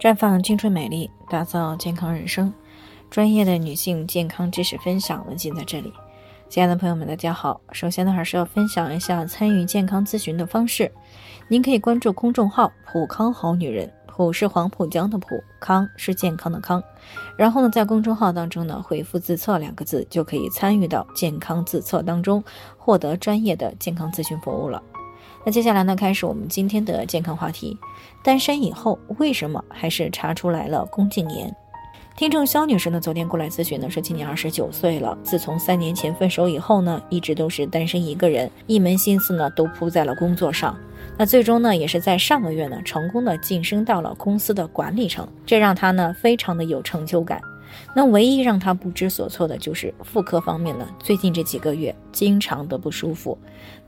绽放青春美丽，打造健康人生。专业的女性健康知识分享呢，尽在这里。亲爱的朋友们，大家好。首先呢，还是要分享一下参与健康咨询的方式。您可以关注公众号“普康好女人”，普是黄浦江的浦，康是健康的康。然后呢，在公众号当中呢，回复“自测”两个字，就可以参与到健康自测当中，获得专业的健康咨询服务了。那接下来呢，开始我们今天的健康话题。单身以后为什么还是查出来了宫颈炎？听众肖女士呢，昨天过来咨询呢，说今年二十九岁了，自从三年前分手以后呢，一直都是单身一个人，一门心思呢都扑在了工作上。那最终呢，也是在上个月呢，成功的晋升到了公司的管理层，这让她呢非常的有成就感。那唯一让他不知所措的就是妇科方面呢，最近这几个月经常的不舒服。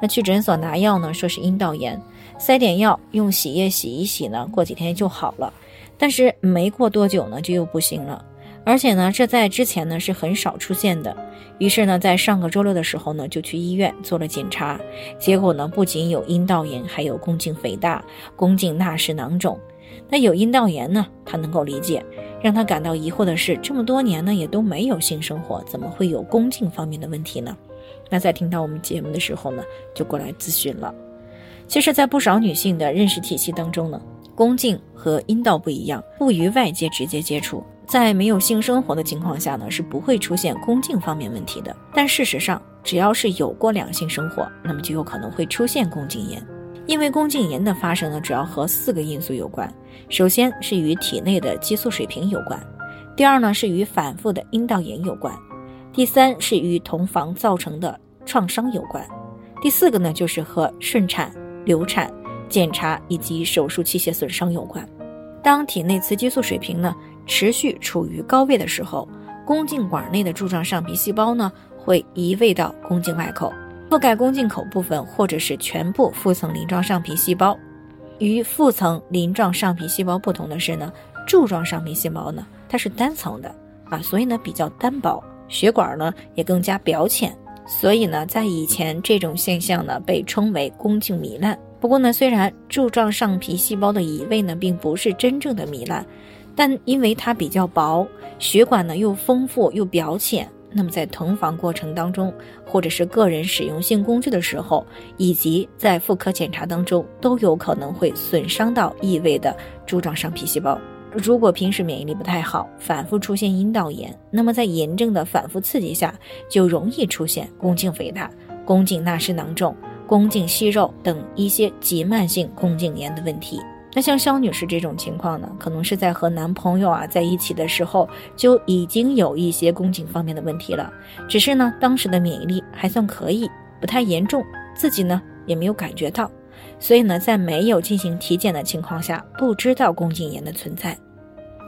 那去诊所拿药呢，说是阴道炎。塞点药，用洗液洗一洗呢，过几天就好了。但是没过多久呢，就又不行了。而且呢，这在之前呢是很少出现的。于是呢，在上个周六的时候呢，就去医院做了检查，结果呢，不仅有阴道炎，还有宫颈肥大、宫颈纳氏囊肿。那有阴道炎呢，他能够理解。让他感到疑惑的是，这么多年呢，也都没有性生活，怎么会有宫颈方面的问题呢？那在听到我们节目的时候呢，就过来咨询了。其实，在不少女性的认识体系当中呢，宫颈和阴道不一样，不与外界直接接触，在没有性生活的情况下呢，是不会出现宫颈方面问题的。但事实上，只要是有过两性生活，那么就有可能会出现宫颈炎。因为宫颈炎的发生呢，主要和四个因素有关。首先是与体内的激素水平有关，第二呢是与反复的阴道炎有关，第三是与同房造成的创伤有关，第四个呢就是和顺产。流产、检查以及手术器械损伤有关。当体内雌激素水平呢持续处于高位的时候，宫颈管内的柱状上皮细胞呢会移位到宫颈外口，覆盖宫颈口部分或者是全部腹层鳞状上皮细胞。与腹层鳞状上皮细胞不同的是呢，柱状上皮细胞呢它是单层的啊，所以呢比较单薄，血管呢也更加表浅。所以呢，在以前这种现象呢被称为宫颈糜烂。不过呢，虽然柱状上皮细胞的移位呢并不是真正的糜烂，但因为它比较薄，血管呢又丰富又表浅，那么在同房过程当中，或者是个人使用性工具的时候，以及在妇科检查当中，都有可能会损伤到异位的柱状上皮细胞。如果平时免疫力不太好，反复出现阴道炎，那么在炎症的反复刺激下，就容易出现宫颈肥大、宫颈纳氏囊肿、宫颈息肉等一些急慢性宫颈炎的问题。那像肖女士这种情况呢，可能是在和男朋友啊在一起的时候就已经有一些宫颈方面的问题了，只是呢当时的免疫力还算可以，不太严重，自己呢也没有感觉到。所以呢，在没有进行体检的情况下，不知道宫颈炎的存在。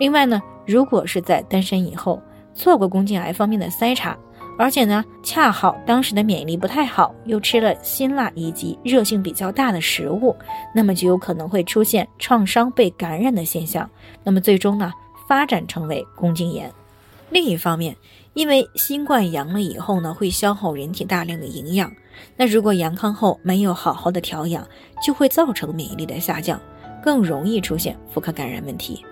另外呢，如果是在单身以后做过宫颈癌方面的筛查，而且呢，恰好当时的免疫力不太好，又吃了辛辣以及热性比较大的食物，那么就有可能会出现创伤被感染的现象，那么最终呢，发展成为宫颈炎。另一方面，因为新冠阳了以后呢，会消耗人体大量的营养。那如果阳康后没有好好的调养，就会造成免疫力的下降，更容易出现妇科感染问题。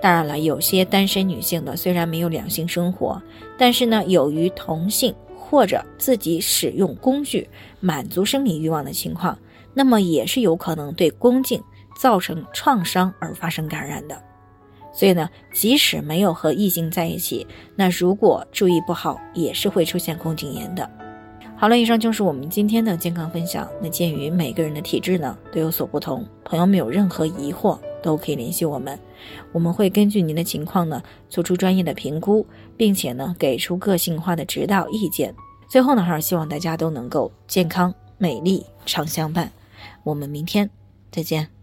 当然了，有些单身女性呢，虽然没有两性生活，但是呢，由于同性或者自己使用工具满足生理欲望的情况，那么也是有可能对宫颈造成创伤而发生感染的。所以呢，即使没有和异性在一起，那如果注意不好，也是会出现宫颈炎的。好了，以上就是我们今天的健康分享。那鉴于每个人的体质呢都有所不同，朋友们有任何疑惑都可以联系我们，我们会根据您的情况呢做出专业的评估，并且呢给出个性化的指导意见。最后呢，还是希望大家都能够健康美丽常相伴。我们明天再见。